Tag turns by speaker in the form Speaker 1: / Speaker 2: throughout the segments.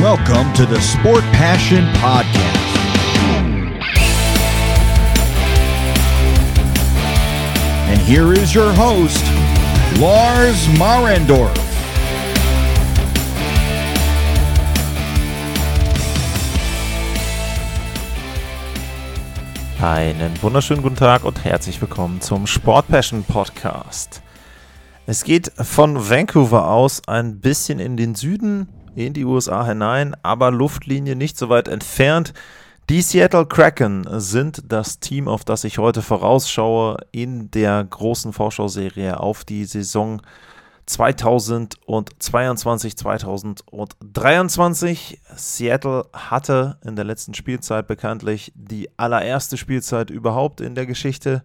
Speaker 1: Welcome to the Sport Passion Podcast. And here is your host, Lars Marendorf.
Speaker 2: Einen wunderschönen guten Tag und herzlich willkommen zum Sport Passion Podcast. Es geht von Vancouver aus ein bisschen in den Süden, in die USA hinein, aber Luftlinie nicht so weit entfernt. Die Seattle Kraken sind das Team, auf das ich heute vorausschaue in der großen Vorschauserie auf die Saison 2022, 2023. Seattle hatte in der letzten Spielzeit bekanntlich die allererste Spielzeit überhaupt in der Geschichte.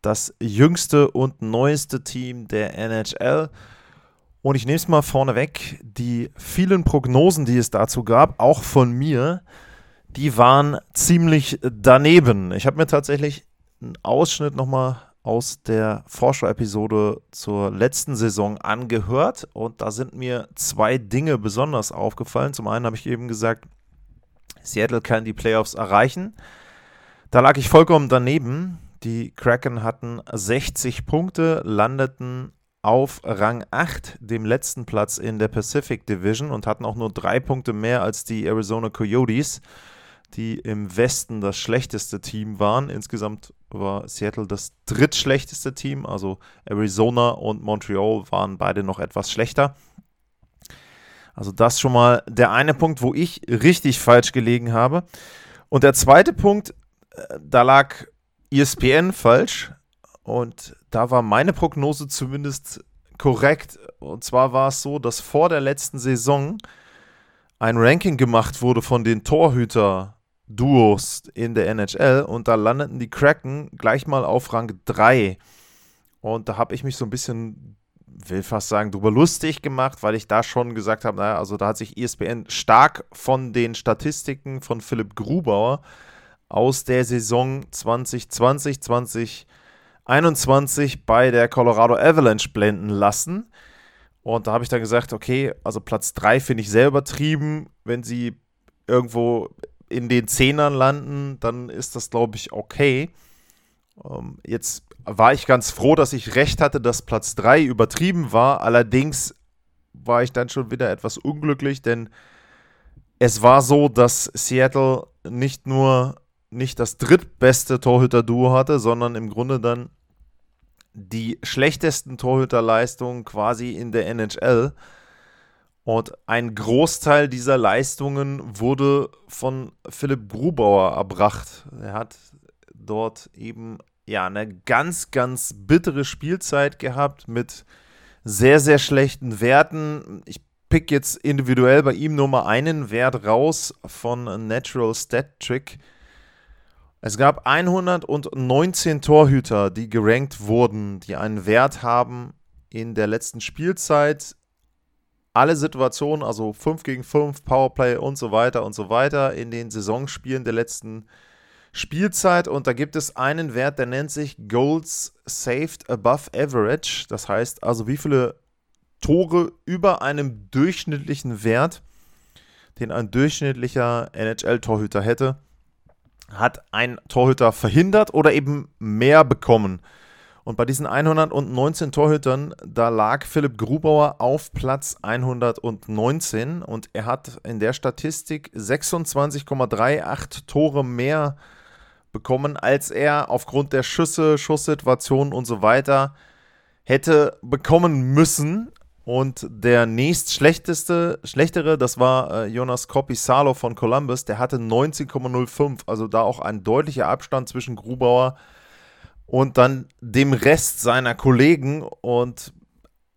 Speaker 2: Das jüngste und neueste Team der NHL. Und ich nehme es mal vorneweg, die vielen Prognosen, die es dazu gab, auch von mir, die waren ziemlich daneben. Ich habe mir tatsächlich einen Ausschnitt nochmal aus der Vorschau-Episode zur letzten Saison angehört und da sind mir zwei Dinge besonders aufgefallen. Zum einen habe ich eben gesagt, Seattle kann die Playoffs erreichen. Da lag ich vollkommen daneben. Die Kraken hatten 60 Punkte, landeten auf Rang 8, dem letzten Platz in der Pacific Division und hatten auch nur drei Punkte mehr als die Arizona Coyotes, die im Westen das schlechteste Team waren. Insgesamt war Seattle das drittschlechteste Team, also Arizona und Montreal waren beide noch etwas schlechter. Also das schon mal der eine Punkt, wo ich richtig falsch gelegen habe. Und der zweite Punkt, äh, da lag ESPN falsch. Und da war meine Prognose zumindest korrekt. Und zwar war es so, dass vor der letzten Saison ein Ranking gemacht wurde von den Torhüter-Duos in der NHL und da landeten die Kraken gleich mal auf Rang 3. Und da habe ich mich so ein bisschen, will fast sagen, drüber lustig gemacht, weil ich da schon gesagt habe, naja, also da hat sich ESPN stark von den Statistiken von Philipp Grubauer aus der Saison 2020, 2021 21 bei der Colorado Avalanche blenden lassen. Und da habe ich dann gesagt, okay, also Platz 3 finde ich sehr übertrieben. Wenn sie irgendwo in den Zehnern landen, dann ist das, glaube ich, okay. Ähm, jetzt war ich ganz froh, dass ich recht hatte, dass Platz 3 übertrieben war. Allerdings war ich dann schon wieder etwas unglücklich, denn es war so, dass Seattle nicht nur nicht das drittbeste Torhüter-Duo hatte, sondern im Grunde dann die schlechtesten Torhüterleistungen quasi in der NHL. Und ein Großteil dieser Leistungen wurde von Philipp Grubauer erbracht. Er hat dort eben ja eine ganz, ganz bittere Spielzeit gehabt mit sehr, sehr schlechten Werten. Ich pick jetzt individuell bei ihm nur mal einen Wert raus von Natural Stat Trick. Es gab 119 Torhüter, die gerankt wurden, die einen Wert haben in der letzten Spielzeit. Alle Situationen, also 5 gegen 5, Powerplay und so weiter und so weiter in den Saisonspielen der letzten Spielzeit. Und da gibt es einen Wert, der nennt sich Goals Saved Above Average. Das heißt also, wie viele Tore über einem durchschnittlichen Wert, den ein durchschnittlicher NHL-Torhüter hätte hat ein Torhüter verhindert oder eben mehr bekommen. Und bei diesen 119 Torhütern, da lag Philipp Grubauer auf Platz 119 und er hat in der Statistik 26,38 Tore mehr bekommen, als er aufgrund der Schüsse, Schusssituationen und so weiter hätte bekommen müssen. Und der nächst schlechteste, schlechtere, das war äh, Jonas Kopisalo von Columbus, der hatte 19,05, also da auch ein deutlicher Abstand zwischen Grubauer und dann dem Rest seiner Kollegen. Und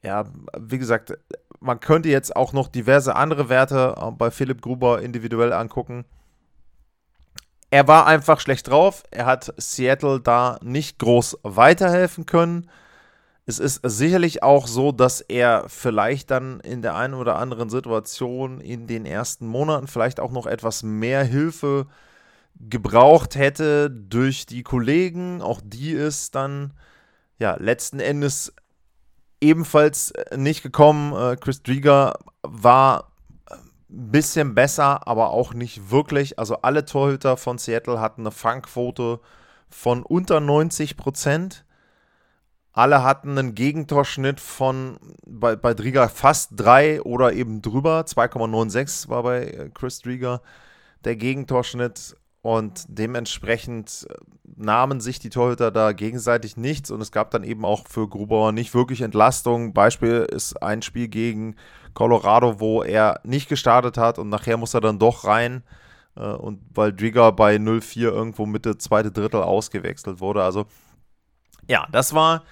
Speaker 2: ja, wie gesagt, man könnte jetzt auch noch diverse andere Werte äh, bei Philipp Grubauer individuell angucken. Er war einfach schlecht drauf. Er hat Seattle da nicht groß weiterhelfen können. Es ist sicherlich auch so, dass er vielleicht dann in der einen oder anderen Situation in den ersten Monaten vielleicht auch noch etwas mehr Hilfe gebraucht hätte durch die Kollegen. Auch die ist dann ja letzten Endes ebenfalls nicht gekommen. Äh, Chris Drieger war bisschen besser, aber auch nicht wirklich. Also alle Torhüter von Seattle hatten eine Fangquote von unter 90 Prozent. Alle hatten einen Gegentorschnitt von bei, bei Drieger fast 3 oder eben drüber. 2,96 war bei äh, Chris Drieger der Gegentorschnitt. Und dementsprechend äh, nahmen sich die Torhüter da gegenseitig nichts. Und es gab dann eben auch für Grubauer nicht wirklich Entlastung. Beispiel ist ein Spiel gegen Colorado, wo er nicht gestartet hat und nachher muss er dann doch rein. Äh, und weil Drieger bei 0-4 irgendwo Mitte zweite Drittel ausgewechselt wurde. Also ja, das war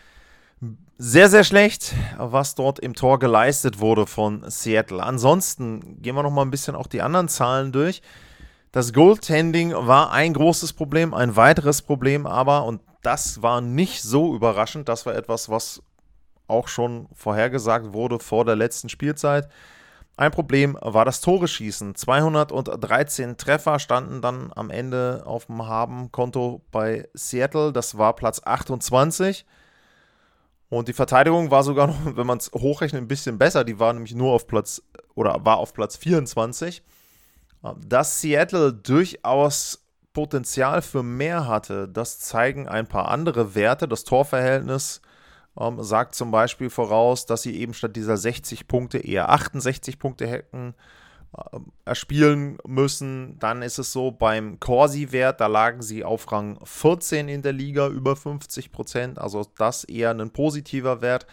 Speaker 2: sehr, sehr schlecht, was dort im Tor geleistet wurde von Seattle. Ansonsten gehen wir noch mal ein bisschen auch die anderen Zahlen durch. Das Goaltending war ein großes Problem, ein weiteres Problem aber, und das war nicht so überraschend, das war etwas, was auch schon vorhergesagt wurde vor der letzten Spielzeit. Ein Problem war das Tore-Schießen. 213 Treffer standen dann am Ende auf dem Haben-Konto bei Seattle. Das war Platz 28. Und die Verteidigung war sogar noch, wenn man es hochrechnet, ein bisschen besser. Die war nämlich nur auf Platz oder war auf Platz 24. Dass Seattle durchaus Potenzial für mehr hatte, das zeigen ein paar andere Werte. Das Torverhältnis ähm, sagt zum Beispiel voraus, dass sie eben statt dieser 60 Punkte eher 68 Punkte hätten erspielen müssen. Dann ist es so, beim Corsi-Wert, da lagen sie auf Rang 14 in der Liga, über 50 Prozent. Also das eher ein positiver Wert.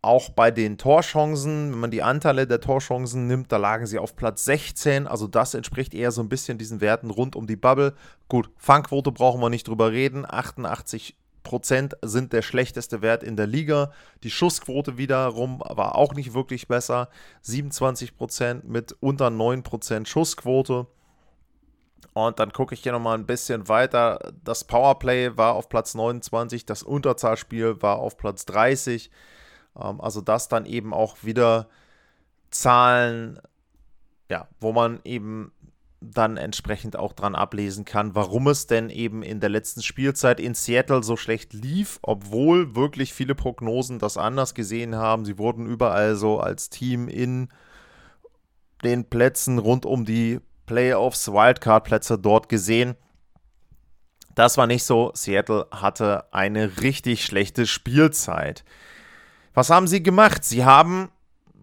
Speaker 2: Auch bei den Torchancen, wenn man die Anteile der Torchancen nimmt, da lagen sie auf Platz 16. Also das entspricht eher so ein bisschen diesen Werten rund um die Bubble. Gut, Fangquote brauchen wir nicht drüber reden. 88 Prozent sind der schlechteste Wert in der Liga. Die Schussquote wiederum war auch nicht wirklich besser. 27 Prozent mit unter 9 Prozent Schussquote. Und dann gucke ich hier nochmal ein bisschen weiter. Das Powerplay war auf Platz 29, das Unterzahlspiel war auf Platz 30. Ähm, also das dann eben auch wieder Zahlen, ja, wo man eben dann entsprechend auch dran ablesen kann, warum es denn eben in der letzten Spielzeit in Seattle so schlecht lief, obwohl wirklich viele Prognosen das anders gesehen haben. Sie wurden überall so als Team in den Plätzen rund um die Playoffs, Wildcard-Plätze dort gesehen. Das war nicht so. Seattle hatte eine richtig schlechte Spielzeit. Was haben sie gemacht? Sie haben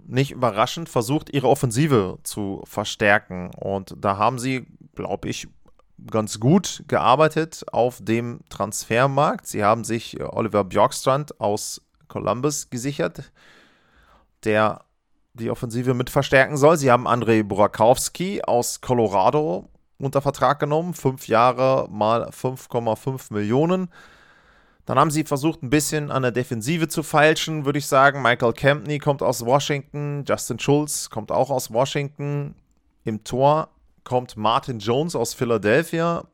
Speaker 2: nicht überraschend versucht, ihre Offensive zu verstärken. Und da haben sie, glaube ich, ganz gut gearbeitet auf dem Transfermarkt. Sie haben sich Oliver Bjorkstrand aus Columbus gesichert, der die Offensive mit verstärken soll. Sie haben Andrei Burakowski aus Colorado unter Vertrag genommen. Fünf Jahre mal 5,5 Millionen. Dann haben sie versucht, ein bisschen an der Defensive zu feilschen, würde ich sagen. Michael Campney kommt aus Washington, Justin Schulz kommt auch aus Washington. Im Tor kommt Martin Jones aus Philadelphia.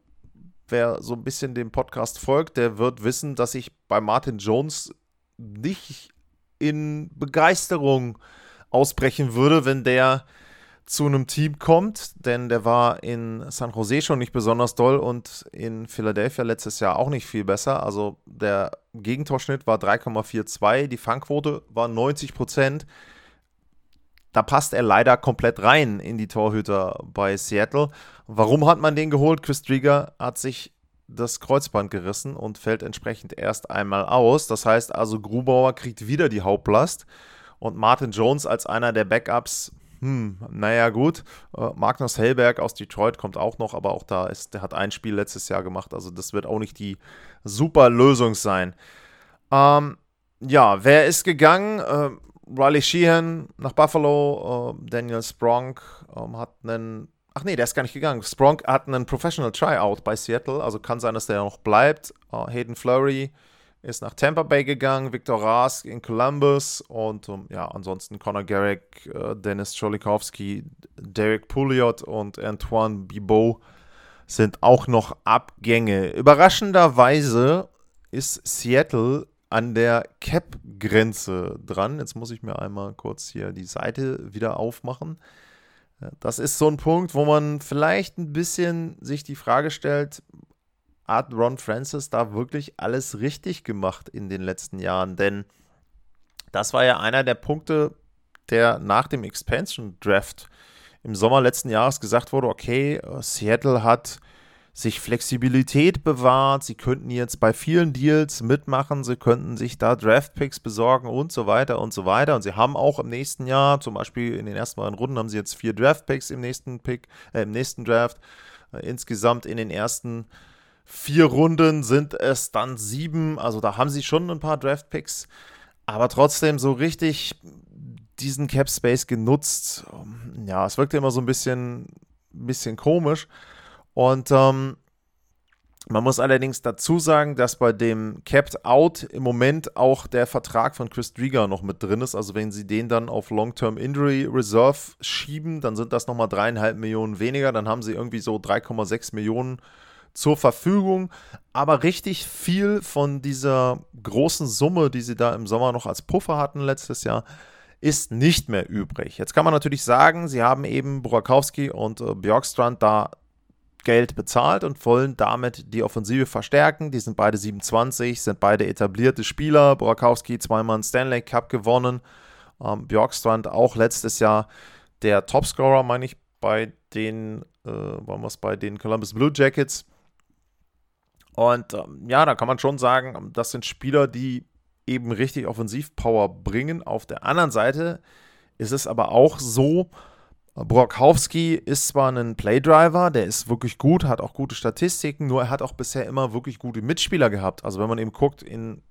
Speaker 2: Wer so ein bisschen dem Podcast folgt, der wird wissen, dass ich bei Martin Jones nicht in Begeisterung ausbrechen würde, wenn der zu einem Team kommt, denn der war in San Jose schon nicht besonders doll und in Philadelphia letztes Jahr auch nicht viel besser. Also der Gegentorschnitt war 3,42, die Fangquote war 90 Prozent. Da passt er leider komplett rein in die Torhüter bei Seattle. Warum hat man den geholt? Chris Drieger hat sich das Kreuzband gerissen und fällt entsprechend erst einmal aus. Das heißt also, Grubauer kriegt wieder die Hauptlast und Martin Jones als einer der Backups hm, naja, gut. Äh, Magnus Hellberg aus Detroit kommt auch noch, aber auch da ist, der hat ein Spiel letztes Jahr gemacht, also das wird auch nicht die super Lösung sein. Ähm, ja, wer ist gegangen? Äh, Riley Sheehan nach Buffalo, äh, Daniel Spronk ähm, hat einen Ach nee, der ist gar nicht gegangen. Spronk hat einen Professional Tryout bei Seattle, also kann sein, dass der noch bleibt. Uh, Hayden Flurry ist nach Tampa Bay gegangen, Victor Rask in Columbus und um, ja, ansonsten Conor Garrick, äh, Dennis Cholikowski, Derek Pouliot und Antoine Bibot sind auch noch Abgänge. Überraschenderweise ist Seattle an der Cap-Grenze dran. Jetzt muss ich mir einmal kurz hier die Seite wieder aufmachen. Das ist so ein Punkt, wo man vielleicht ein bisschen sich die Frage stellt, hat Ron Francis da wirklich alles richtig gemacht in den letzten Jahren? Denn das war ja einer der Punkte, der nach dem Expansion Draft im Sommer letzten Jahres gesagt wurde, okay, Seattle hat sich Flexibilität bewahrt, sie könnten jetzt bei vielen Deals mitmachen, sie könnten sich da Draftpicks besorgen und so weiter und so weiter. Und sie haben auch im nächsten Jahr, zum Beispiel in den ersten beiden Runden, haben sie jetzt vier Draftpicks im nächsten Pick, äh, im nächsten Draft. Äh, insgesamt in den ersten vier Runden sind es dann sieben. Also da haben sie schon ein paar Draftpicks, aber trotzdem so richtig diesen Cap Space genutzt. Ja, es wirkte immer so ein bisschen, bisschen komisch. Und ähm, man muss allerdings dazu sagen, dass bei dem Capped Out im Moment auch der Vertrag von Chris Drieger noch mit drin ist. Also wenn sie den dann auf Long-Term Injury Reserve schieben, dann sind das nochmal dreieinhalb Millionen weniger. Dann haben sie irgendwie so 3,6 Millionen zur Verfügung. Aber richtig viel von dieser großen Summe, die sie da im Sommer noch als Puffer hatten letztes Jahr, ist nicht mehr übrig. Jetzt kann man natürlich sagen, sie haben eben Burakowski und äh, Björkstrand da Geld bezahlt und wollen damit die Offensive verstärken. Die sind beide 27, sind beide etablierte Spieler. Burakowski zweimal einen Stanley Cup gewonnen. Ähm, Björkstrand auch letztes Jahr der Topscorer, meine ich, bei den, äh, bei den Columbus Blue Jackets. Und ähm, ja, da kann man schon sagen, das sind Spieler, die eben richtig Offensivpower bringen. Auf der anderen Seite ist es aber auch so, Brokowski ist zwar ein Playdriver, der ist wirklich gut, hat auch gute Statistiken, nur er hat auch bisher immer wirklich gute Mitspieler gehabt. Also wenn man eben guckt, in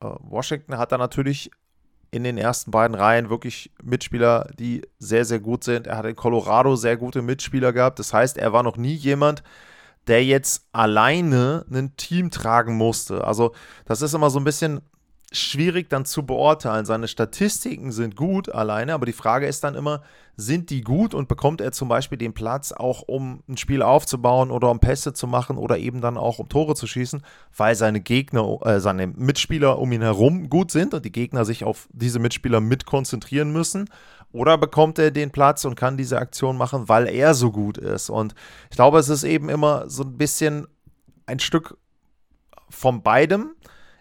Speaker 2: äh, Washington hat er natürlich in den ersten beiden Reihen wirklich Mitspieler, die sehr, sehr gut sind. Er hat in Colorado sehr gute Mitspieler gehabt. Das heißt, er war noch nie jemand, der jetzt alleine ein Team tragen musste. Also das ist immer so ein bisschen schwierig dann zu beurteilen. Seine Statistiken sind gut alleine, aber die Frage ist dann immer, sind die gut und bekommt er zum Beispiel den Platz auch, um ein Spiel aufzubauen oder um Pässe zu machen oder eben dann auch um Tore zu schießen, weil seine Gegner, äh, seine Mitspieler um ihn herum gut sind und die Gegner sich auf diese Mitspieler mit konzentrieren müssen? Oder bekommt er den Platz und kann diese Aktion machen, weil er so gut ist? Und ich glaube, es ist eben immer so ein bisschen ein Stück von beidem.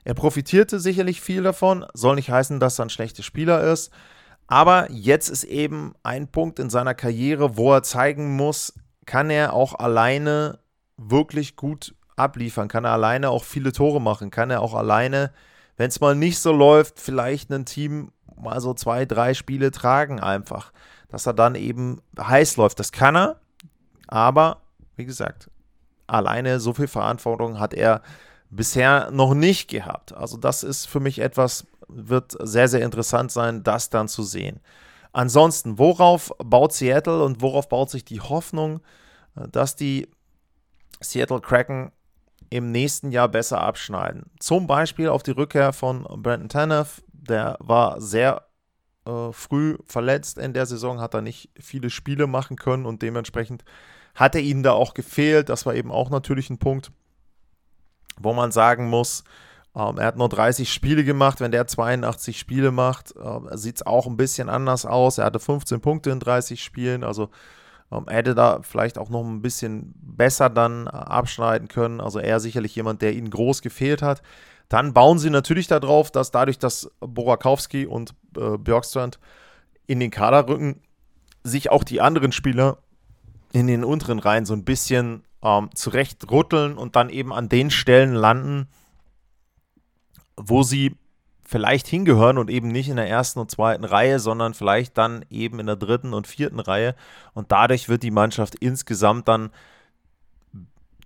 Speaker 2: Er profitierte sicherlich viel davon, soll nicht heißen, dass er ein schlechter Spieler ist. Aber jetzt ist eben ein Punkt in seiner Karriere, wo er zeigen muss, kann er auch alleine wirklich gut abliefern, kann er alleine auch viele Tore machen, kann er auch alleine, wenn es mal nicht so läuft, vielleicht ein Team mal so zwei, drei Spiele tragen einfach, dass er dann eben heiß läuft. Das kann er, aber wie gesagt, alleine so viel Verantwortung hat er bisher noch nicht gehabt. Also das ist für mich etwas, wird sehr, sehr interessant sein, das dann zu sehen. Ansonsten, worauf baut Seattle und worauf baut sich die Hoffnung, dass die Seattle Kraken im nächsten Jahr besser abschneiden? Zum Beispiel auf die Rückkehr von Brandon Tanev, der war sehr äh, früh verletzt in der Saison, hat er nicht viele Spiele machen können und dementsprechend hat er ihnen da auch gefehlt. Das war eben auch natürlich ein Punkt wo man sagen muss, ähm, er hat nur 30 Spiele gemacht. Wenn der 82 Spiele macht, äh, sieht es auch ein bisschen anders aus. Er hatte 15 Punkte in 30 Spielen, also ähm, er hätte da vielleicht auch noch ein bisschen besser dann äh, abschneiden können. Also er sicherlich jemand, der ihnen groß gefehlt hat. Dann bauen sie natürlich darauf, dass dadurch, dass Borakowski und äh, Björkstrand in den Kader rücken, sich auch die anderen Spieler in den unteren Reihen so ein bisschen ähm, zurecht rütteln und dann eben an den Stellen landen, wo sie vielleicht hingehören und eben nicht in der ersten und zweiten Reihe, sondern vielleicht dann eben in der dritten und vierten Reihe. Und dadurch wird die Mannschaft insgesamt dann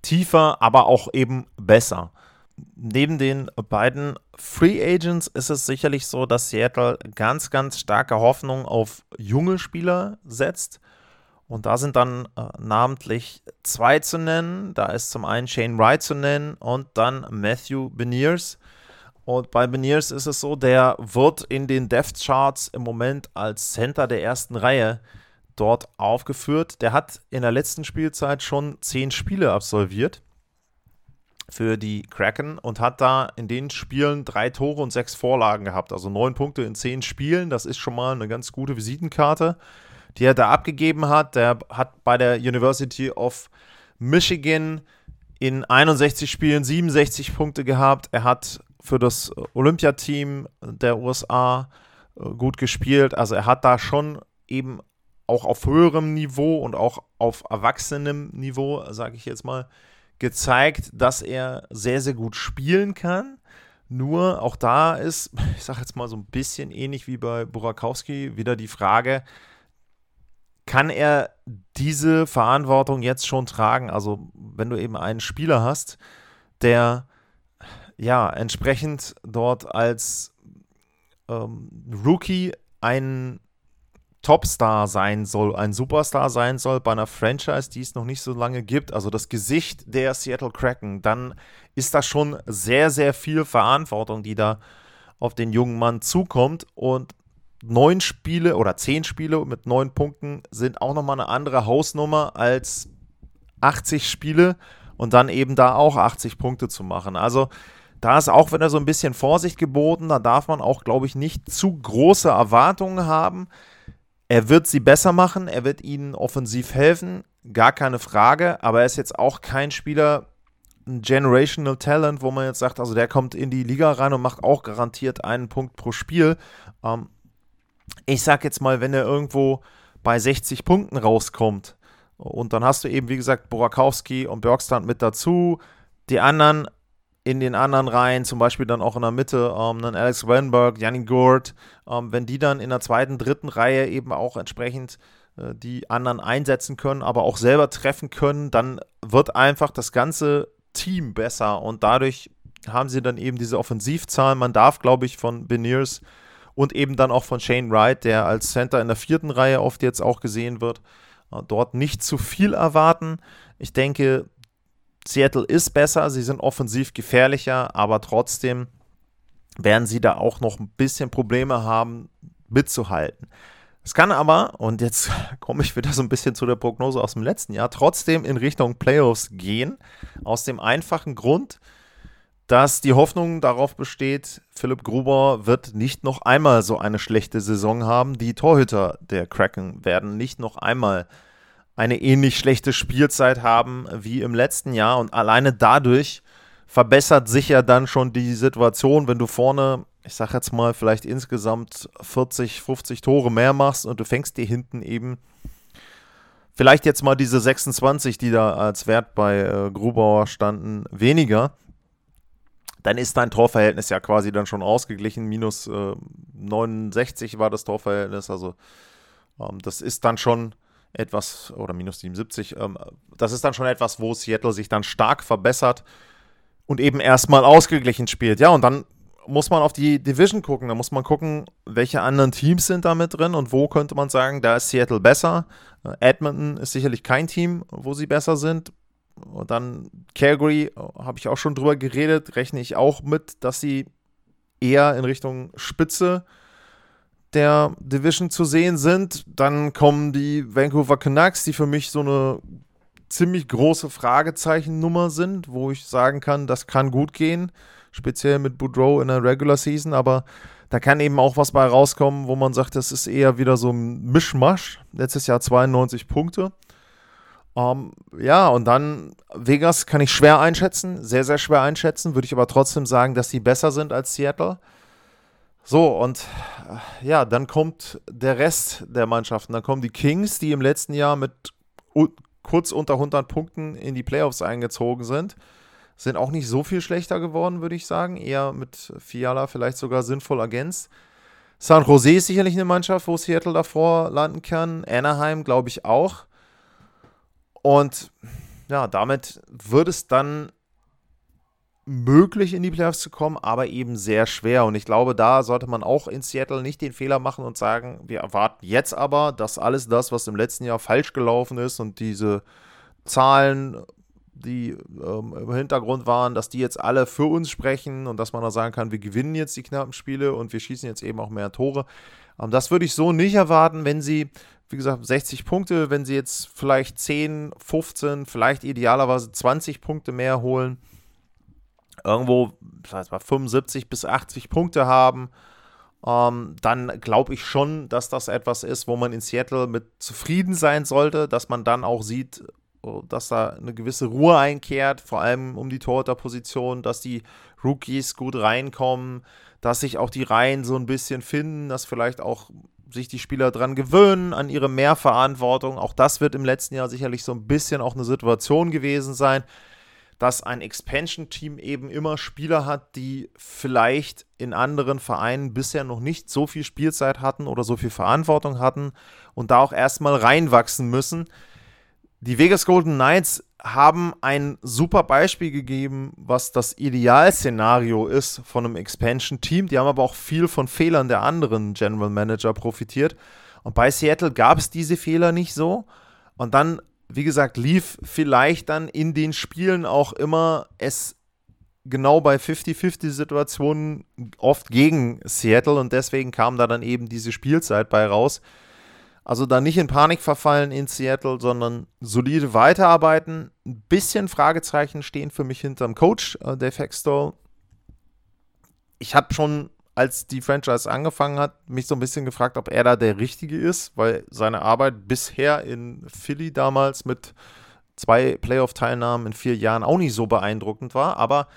Speaker 2: tiefer, aber auch eben besser. Neben den beiden Free Agents ist es sicherlich so, dass Seattle ganz, ganz starke Hoffnung auf junge Spieler setzt. Und da sind dann äh, namentlich zwei zu nennen. Da ist zum einen Shane Wright zu nennen und dann Matthew Beniers. Und bei Beniers ist es so, der wird in den Depth Charts im Moment als Center der ersten Reihe dort aufgeführt. Der hat in der letzten Spielzeit schon zehn Spiele absolviert für die Kraken und hat da in den Spielen drei Tore und sechs Vorlagen gehabt. Also neun Punkte in zehn Spielen. Das ist schon mal eine ganz gute Visitenkarte die er da abgegeben hat. Der hat bei der University of Michigan in 61 Spielen 67 Punkte gehabt. Er hat für das Olympiateam der USA äh, gut gespielt. Also er hat da schon eben auch auf höherem Niveau und auch auf erwachsenem Niveau, sage ich jetzt mal, gezeigt, dass er sehr, sehr gut spielen kann. Nur auch da ist, ich sage jetzt mal so ein bisschen ähnlich wie bei Burakowski, wieder die Frage, kann er diese Verantwortung jetzt schon tragen? Also wenn du eben einen Spieler hast, der ja entsprechend dort als ähm, Rookie ein Topstar sein soll, ein Superstar sein soll bei einer Franchise, die es noch nicht so lange gibt, also das Gesicht der Seattle Kraken, dann ist das schon sehr, sehr viel Verantwortung, die da auf den jungen Mann zukommt. Und neun Spiele oder zehn Spiele mit neun Punkten sind auch nochmal eine andere Hausnummer als 80 Spiele und dann eben da auch 80 Punkte zu machen. Also da ist auch wieder so ein bisschen Vorsicht geboten. Da darf man auch, glaube ich, nicht zu große Erwartungen haben. Er wird sie besser machen, er wird ihnen offensiv helfen, gar keine Frage, aber er ist jetzt auch kein Spieler, ein Generational Talent, wo man jetzt sagt, also der kommt in die Liga rein und macht auch garantiert einen Punkt pro Spiel. Ähm, ich sag jetzt mal, wenn er irgendwo bei 60 Punkten rauskommt und dann hast du eben, wie gesagt, Borakowski und Bergstrand mit dazu, die anderen in den anderen Reihen, zum Beispiel dann auch in der Mitte, ähm, dann Alex Wenberg, Janni Gurt, ähm, wenn die dann in der zweiten, dritten Reihe eben auch entsprechend äh, die anderen einsetzen können, aber auch selber treffen können, dann wird einfach das ganze Team besser und dadurch haben sie dann eben diese Offensivzahlen. Man darf, glaube ich, von Beniers und eben dann auch von Shane Wright, der als Center in der vierten Reihe oft jetzt auch gesehen wird, äh, dort nicht zu viel erwarten. Ich denke, Seattle ist besser, sie sind offensiv gefährlicher, aber trotzdem werden sie da auch noch ein bisschen Probleme haben, mitzuhalten. Es kann aber, und jetzt komme ich wieder so ein bisschen zu der Prognose aus dem letzten Jahr, trotzdem in Richtung Playoffs gehen. Aus dem einfachen Grund, dass die Hoffnung darauf besteht, Philipp Gruber wird nicht noch einmal so eine schlechte Saison haben. Die Torhüter der Kraken werden nicht noch einmal eine ähnlich schlechte Spielzeit haben wie im letzten Jahr und alleine dadurch verbessert sich ja dann schon die Situation, wenn du vorne, ich sag jetzt mal, vielleicht insgesamt 40, 50 Tore mehr machst und du fängst dir hinten eben vielleicht jetzt mal diese 26, die da als Wert bei äh, Grubauer standen, weniger. Dann ist dein Torverhältnis ja quasi dann schon ausgeglichen. Minus äh, 69 war das Torverhältnis. Also ähm, das ist dann schon etwas, oder minus 77, ähm, das ist dann schon etwas, wo Seattle sich dann stark verbessert und eben erstmal ausgeglichen spielt. Ja, und dann muss man auf die Division gucken. Da muss man gucken, welche anderen Teams sind da mit drin und wo könnte man sagen, da ist Seattle besser. Äh, Edmonton ist sicherlich kein Team, wo sie besser sind. Und dann Calgary, äh, habe ich auch schon drüber geredet, rechne ich auch mit, dass sie eher in Richtung Spitze äh, der Division zu sehen sind. Dann kommen die Vancouver Canucks, die für mich so eine ziemlich große Fragezeichennummer sind, wo ich sagen kann, das kann gut gehen, speziell mit Boudreau in der Regular Season, aber da kann eben auch was bei rauskommen, wo man sagt, das ist eher wieder so ein Mischmasch. Letztes Jahr 92 Punkte. Ähm, ja, und dann Vegas kann ich schwer einschätzen, sehr, sehr schwer einschätzen, würde ich aber trotzdem sagen, dass sie besser sind als Seattle. So, und äh, ja, dann kommt der Rest der Mannschaften. Dann kommen die Kings, die im letzten Jahr mit kurz unter 100 Punkten in die Playoffs eingezogen sind. Sind auch nicht so viel schlechter geworden, würde ich sagen. Eher mit Fiala vielleicht sogar sinnvoll ergänzt. San Jose ist sicherlich eine Mannschaft, wo Seattle davor landen kann. Anaheim, glaube ich, auch. Und ja, damit wird es dann möglich, in die Playoffs zu kommen, aber eben sehr schwer. Und ich glaube, da sollte man auch in Seattle nicht den Fehler machen und sagen, wir erwarten jetzt aber, dass alles das, was im letzten Jahr falsch gelaufen ist und diese Zahlen, die ähm, im Hintergrund waren, dass die jetzt alle für uns sprechen und dass man da sagen kann, wir gewinnen jetzt die knappen Spiele und wir schießen jetzt eben auch mehr Tore. Ähm, das würde ich so nicht erwarten, wenn sie, wie gesagt, 60 Punkte, wenn sie jetzt vielleicht 10, 15, vielleicht idealerweise 20 Punkte mehr holen irgendwo, das heißt mal 75 bis 80 Punkte haben, ähm, dann glaube ich schon, dass das etwas ist, wo man in Seattle mit zufrieden sein sollte, dass man dann auch sieht, oh, dass da eine gewisse Ruhe einkehrt, vor allem um die Torhüterposition, dass die Rookies gut reinkommen, dass sich auch die Reihen so ein bisschen finden, dass vielleicht auch sich die Spieler dran gewöhnen, an ihre Mehrverantwortung. Auch das wird im letzten Jahr sicherlich so ein bisschen auch eine Situation gewesen sein, dass ein Expansion-Team eben immer Spieler hat, die vielleicht in anderen Vereinen bisher noch nicht so viel Spielzeit hatten oder so viel Verantwortung hatten und da auch erstmal reinwachsen müssen. Die Vegas Golden Knights haben ein super Beispiel gegeben, was das Idealszenario ist von einem Expansion-Team. Die haben aber auch viel von Fehlern der anderen General Manager profitiert. Und bei Seattle gab es diese Fehler nicht so. Und dann, wie gesagt, lief vielleicht dann in den Spielen auch immer es genau bei 50-50-Situationen oft gegen Seattle. Und deswegen kam da dann eben diese Spielzeit bei raus also da nicht in Panik verfallen in Seattle, sondern solide weiterarbeiten. Ein bisschen Fragezeichen stehen für mich hinterm Coach, äh, Dave Hextall. Ich habe schon, als die Franchise angefangen hat, mich so ein bisschen gefragt, ob er da der Richtige ist, weil seine Arbeit bisher in Philly damals mit zwei Playoff-Teilnahmen in vier Jahren auch nicht so beeindruckend war. Aber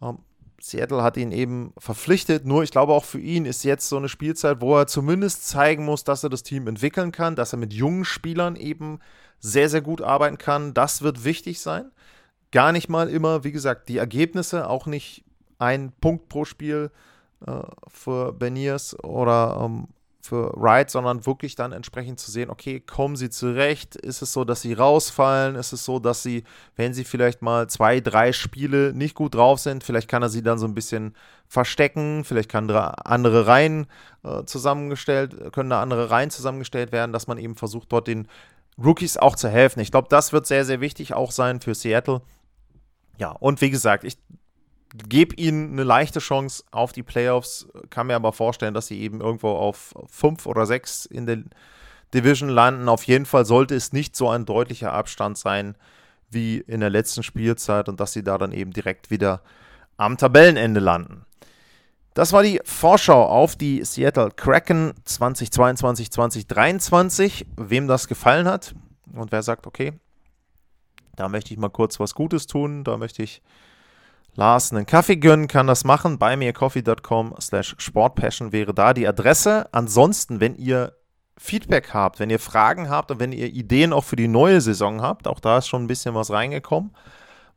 Speaker 2: ähm, Seattle hat ihn eben verpflichtet. Nur ich glaube auch für ihn ist jetzt so eine Spielzeit, wo er zumindest zeigen muss, dass er das Team entwickeln kann, dass er mit jungen Spielern eben sehr, sehr gut arbeiten kann. Das wird wichtig sein. Gar nicht mal immer, wie gesagt, die Ergebnisse, auch nicht ein Punkt pro Spiel äh, für Beniers oder ähm, für Wright, sondern wirklich dann entsprechend zu sehen, okay, kommen sie zurecht? Ist es so, dass sie rausfallen? Ist es so, dass sie, wenn sie vielleicht mal zwei, drei Spiele nicht gut drauf sind, vielleicht kann er sie dann so ein bisschen verstecken, vielleicht kann andere Reihen äh, zusammengestellt, können da andere Reihen zusammengestellt werden, dass man eben versucht, dort den Rookies auch zu helfen. Ich glaube, das wird sehr, sehr wichtig auch sein für Seattle. Ja, und wie gesagt, ich gebe ihnen eine leichte Chance auf die Playoffs, kann mir aber vorstellen, dass sie eben irgendwo auf fünf oder sechs in der Division landen. Auf jeden Fall sollte es nicht so ein deutlicher Abstand sein wie in der letzten Spielzeit und dass sie da dann eben direkt wieder am Tabellenende landen. Das war die Vorschau auf die Seattle Kraken 2022-2023. Wem das gefallen hat und wer sagt, okay, da möchte ich mal kurz was Gutes tun, da möchte ich Lars einen Kaffee gönnen, kann das machen. Bei mircoffee.com slash sportpassion wäre da die Adresse. Ansonsten, wenn ihr Feedback habt, wenn ihr Fragen habt und wenn ihr Ideen auch für die neue Saison habt, auch da ist schon ein bisschen was reingekommen,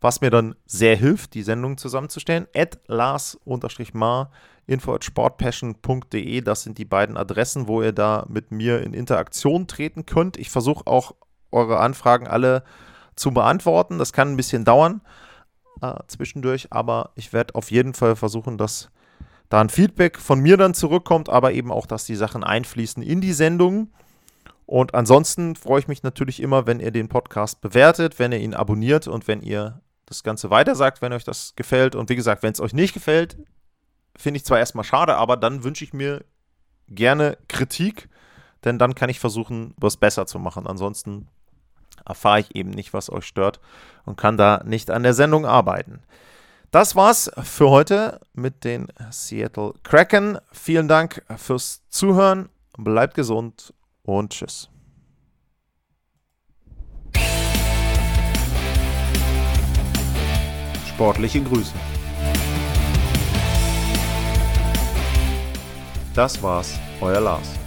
Speaker 2: was mir dann sehr hilft, die Sendung zusammenzustellen. At Lars-Mar, info at sportpassion.de, das sind die beiden Adressen, wo ihr da mit mir in Interaktion treten könnt. Ich versuche auch eure Anfragen alle zu beantworten. Das kann ein bisschen dauern äh, zwischendurch, aber ich werde auf jeden Fall versuchen, dass da ein Feedback von mir dann zurückkommt, aber eben auch, dass die Sachen einfließen in die Sendung. Und ansonsten freue ich mich natürlich immer, wenn ihr den Podcast bewertet, wenn ihr ihn abonniert und wenn ihr das Ganze weitersagt, wenn euch das gefällt. Und wie gesagt, wenn es euch nicht gefällt, finde ich zwar erstmal schade, aber dann wünsche ich mir gerne Kritik, denn dann kann ich versuchen, was besser zu machen. Ansonsten erfahre ich eben nicht, was euch stört und kann da nicht an der Sendung arbeiten. Das war's für heute mit den Seattle Kraken. Vielen Dank fürs Zuhören, bleibt gesund und tschüss.
Speaker 1: Sportliche Grüße. Das war's, euer Lars.